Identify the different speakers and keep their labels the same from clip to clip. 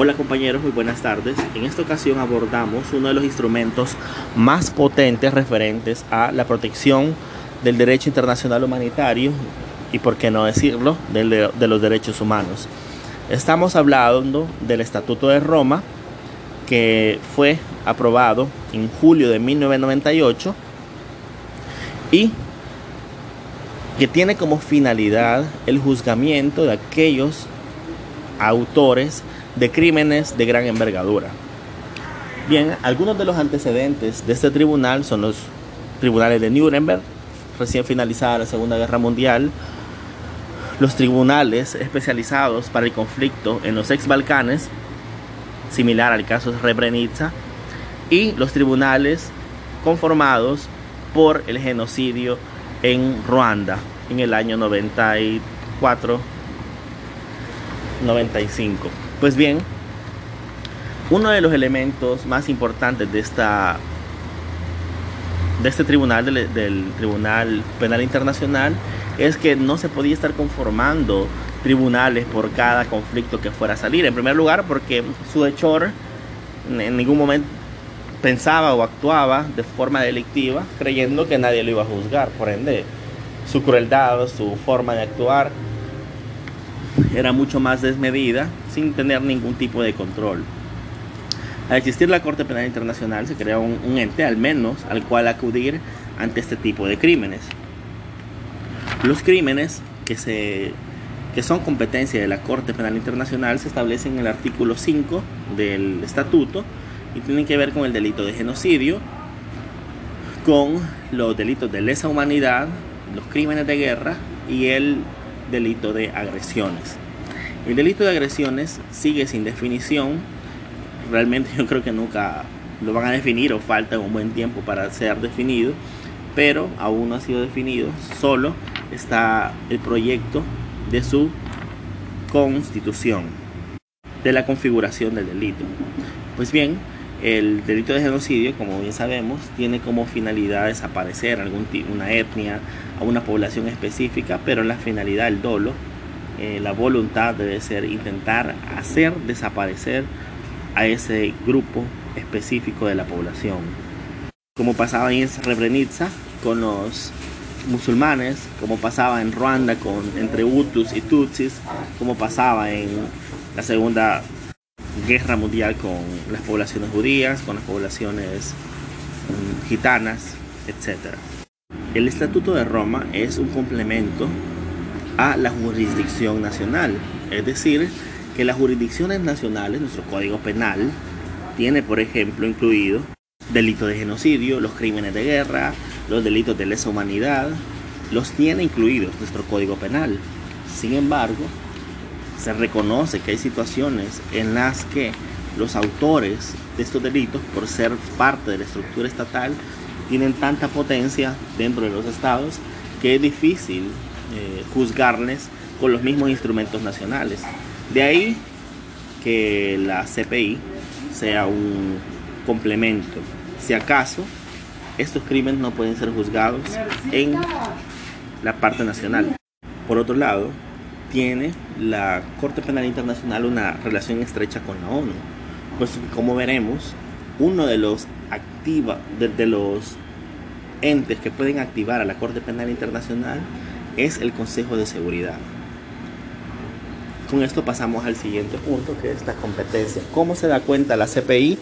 Speaker 1: Hola compañeros, muy buenas tardes. En esta ocasión abordamos uno de los instrumentos más potentes referentes a la protección del derecho internacional humanitario y, por qué no decirlo, de, de los derechos humanos. Estamos hablando del Estatuto de Roma, que fue aprobado en julio de 1998 y que tiene como finalidad el juzgamiento de aquellos autores de crímenes de gran envergadura. Bien, algunos de los antecedentes de este tribunal son los tribunales de Nuremberg, recién finalizada la Segunda Guerra Mundial, los tribunales especializados para el conflicto en los ex Balcanes, similar al caso de Srebrenica, y los tribunales conformados por el genocidio en Ruanda en el año 94 95 pues bien, uno de los elementos más importantes de esta de este tribunal del, Tribunal Penal Internacional es que no se podía estar conformando tribunales por cada conflicto que fuera a salir. En primer lugar, porque su hechor en ningún momento pensaba o actuaba de forma delictiva, creyendo que nadie lo iba a juzgar. Por ende, su crueldad, su forma de actuar era mucho más desmedida sin tener ningún tipo de control. Al existir la Corte Penal Internacional se crea un, ente al menos al cual acudir ante este tipo de crímenes. Los crímenes que, se, que son competencia de la Corte Penal Internacional se establecen en el artículo 5 del estatuto y tienen que ver con el delito de genocidio, con los delitos de lesa humanidad, los crímenes de guerra y el delito de agresiones. El delito de agresiones sigue sin definición. Realmente yo creo que nunca lo van a definir o falta un buen tiempo para ser definido, pero aún no ha sido definido. Solo está el proyecto de su constitución, de la configuración del delito. Pues bien, el delito de genocidio, como bien sabemos, tiene como finalidad desaparecer algún, una etnia, a una población específica, pero la finalidad, el dolo, eh, la voluntad debe ser intentar hacer desaparecer a ese grupo específico de la población. Como pasaba en Srebrenica con los musulmanes, como pasaba en Ruanda con, entre Hutus y Tutsis, como pasaba en la Segunda Guerra Mundial con las poblaciones judías, con las poblaciones mm, gitanas, etc. El Estatuto de Roma es un complemento a la jurisdicción nacional. Es decir, que las jurisdicciones nacionales, nuestro Código Penal, tiene, por ejemplo, incluido delitos de genocidio, los crímenes de guerra, los delitos de lesa humanidad, los tiene incluidos nuestro Código Penal. Sin embargo, se reconoce que hay situaciones en las que los autores de estos delitos, por ser parte de la estructura estatal, tienen tanta potencia dentro de los estados que es difícil eh, juzgarles con los mismos instrumentos nacionales. De ahí que la CPI sea un complemento. Si acaso, estos crímenes no pueden ser juzgados en la parte nacional. Por otro lado, tiene la Corte Penal Internacional una relación estrecha con la ONU. Pues como veremos, uno de los activa de los entes que pueden activar a la Corte Penal Internacional es el Consejo de Seguridad. Con esto pasamos al siguiente punto, que es la competencia. ¿Cómo se da cuenta la CPI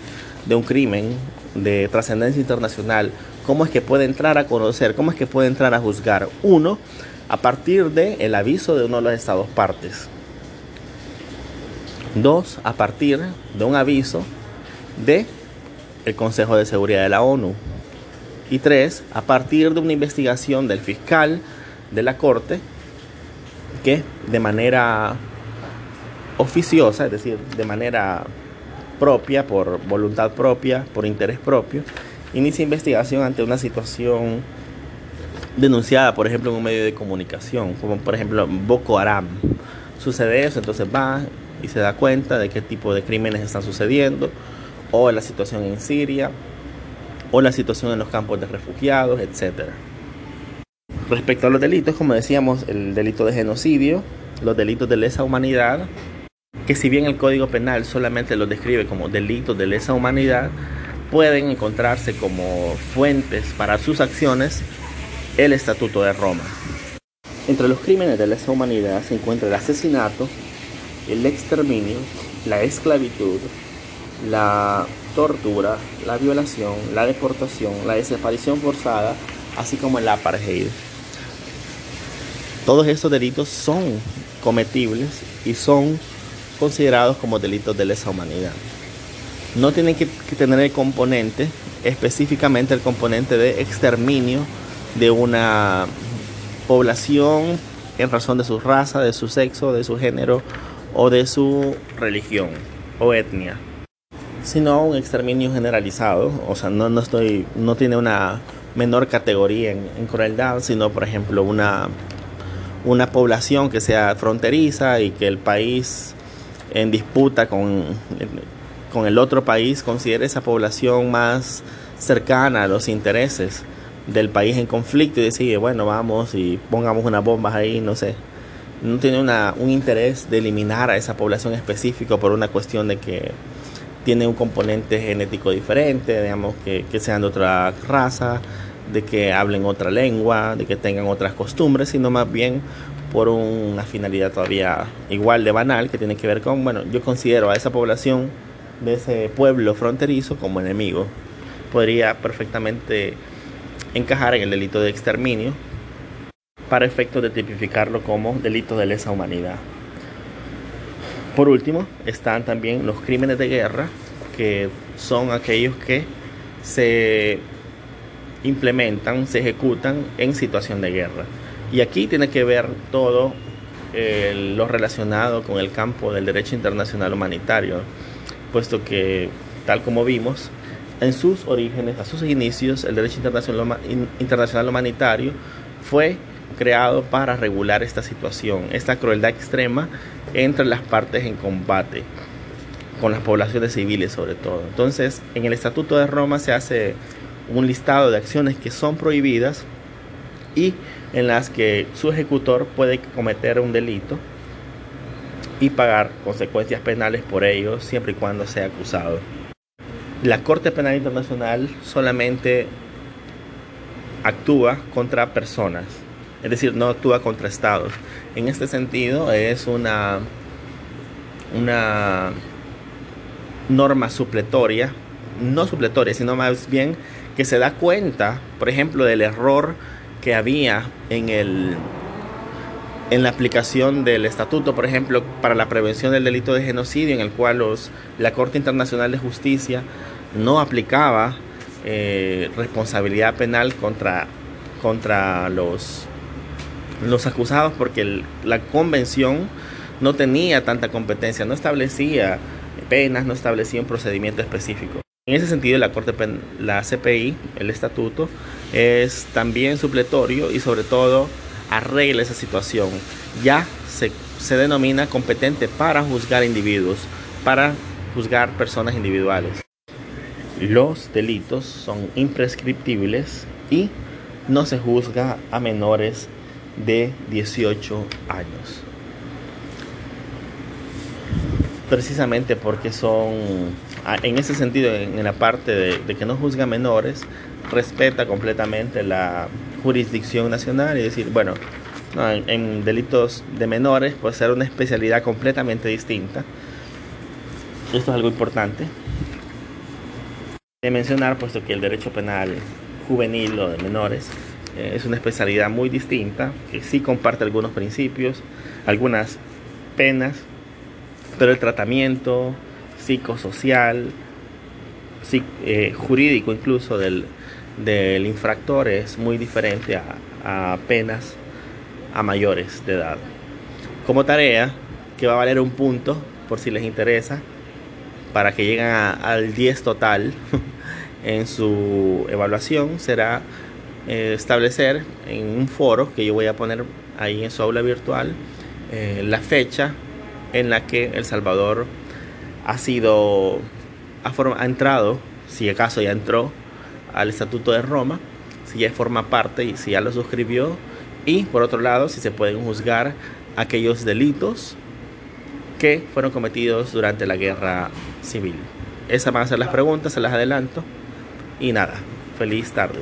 Speaker 1: de un crimen de trascendencia internacional? ¿Cómo es que puede entrar a conocer? ¿Cómo es que puede entrar a juzgar? Uno, a partir del el aviso de uno de los estados partes. Dos, a partir de un aviso de el Consejo de Seguridad de la ONU. Y tres, a partir de una investigación del fiscal de la Corte que de manera oficiosa, es decir, de manera propia, por voluntad propia, por interés propio, inicia investigación ante una situación denunciada, por ejemplo, en un medio de comunicación, como por ejemplo Boko Haram. Sucede eso, entonces va y se da cuenta de qué tipo de crímenes están sucediendo, o la situación en Siria, o la situación en los campos de refugiados, etcétera. Respecto a los delitos, como decíamos, el delito de genocidio, los delitos de lesa humanidad que si bien el Código Penal solamente los describe como delitos de lesa humanidad, pueden encontrarse como fuentes para sus acciones el Estatuto de Roma. Entre los crímenes de lesa humanidad se encuentra el asesinato, el exterminio, la esclavitud, la tortura, la violación, la deportación, la desaparición forzada, así como el apartheid. Todos estos delitos son cometibles y son considerados como delitos de lesa humanidad. No tienen que, tener el componente, específicamente el componente de exterminio de una población en razón de su raza, de su sexo, de su género o de su religión o etnia, sino un exterminio generalizado, o sea, no, no, estoy, no tiene una menor categoría en, en crueldad, sino por ejemplo una, una población que sea fronteriza y que el país en disputa con, con el otro país considere esa población más cercana a los intereses del país en conflicto y decide, bueno, vamos y pongamos unas bombas ahí, no sé. No tiene una, un interés de eliminar a esa población específica por una cuestión de que tiene un componente genético diferente, digamos, que, que sean de otra raza, de que hablen otra lengua, de que tengan otras costumbres, sino más bien por una finalidad todavía igual de banal que tiene que ver con, bueno, yo considero a esa población de ese pueblo fronterizo como enemigo. Podría perfectamente encajar en el delito de exterminio para efectos de tipificarlo como delito de lesa humanidad. Por último, están también los crímenes de guerra, que son aquellos que se implementan, se ejecutan en situación de guerra. Y aquí tiene que ver todo eh, lo relacionado con el campo del derecho internacional humanitario, puesto que, tal como vimos, en sus orígenes, a sus inicios, el derecho internacional, humanitario fue creado para regular esta situación, esta crueldad extrema entre las partes en combate, con las poblaciones civiles sobre todo. Entonces, en el Estatuto de Roma se hace un listado de acciones que son prohibidas y en las que su ejecutor puede cometer un delito y pagar consecuencias penales por ello siempre y cuando sea acusado. La Corte Penal Internacional solamente actúa contra personas, es decir, no actúa contra estados. En este sentido es una, una norma supletoria, no supletoria, sino más bien que se da cuenta, por ejemplo, del error que había en el en la aplicación del estatuto, por ejemplo, para la prevención del delito de genocidio, en el cual los, la Corte Internacional de Justicia no aplicaba eh, responsabilidad penal contra, contra los, los acusados, porque la convención no tenía tanta competencia, no establecía penas, no establecía un procedimiento específico. En ese sentido, la Corte, la CPI, el estatuto, es también supletorio y sobre todo arregla esa situación. Ya se, se denomina competente para juzgar individuos, para juzgar personas individuales. Los delitos son imprescriptibles y no se juzga a menores de 18 años. Precisamente porque son en ese sentido, en, la parte de, que no juzga menores, respeta completamente la jurisdicción nacional y decir, bueno, en, delitos de menores puede ser una especialidad completamente distinta. Esto es algo importante mencionar, puesto que el derecho penal juvenil o de menores eh, es una especialidad muy distinta, que sí comparte algunos principios, algunas penas, pero el tratamiento, psicosocial, eh, jurídico incluso del, infractor es muy diferente a, penas a mayores de edad. Como tarea, que va a valer un punto por si les interesa, para que lleguen al 10 total en su evaluación, será eh, establecer en un foro que yo voy a poner ahí en su aula virtual eh, la fecha en la que El Salvador ha sido, ha, entrado, si acaso ya entró, al Estatuto de Roma, si ya forma parte y si ya lo suscribió, y por otro lado, si se pueden juzgar aquellos delitos que fueron cometidos durante la guerra civil. Esas van a ser las preguntas, se las adelanto. Y nada, feliz tarde.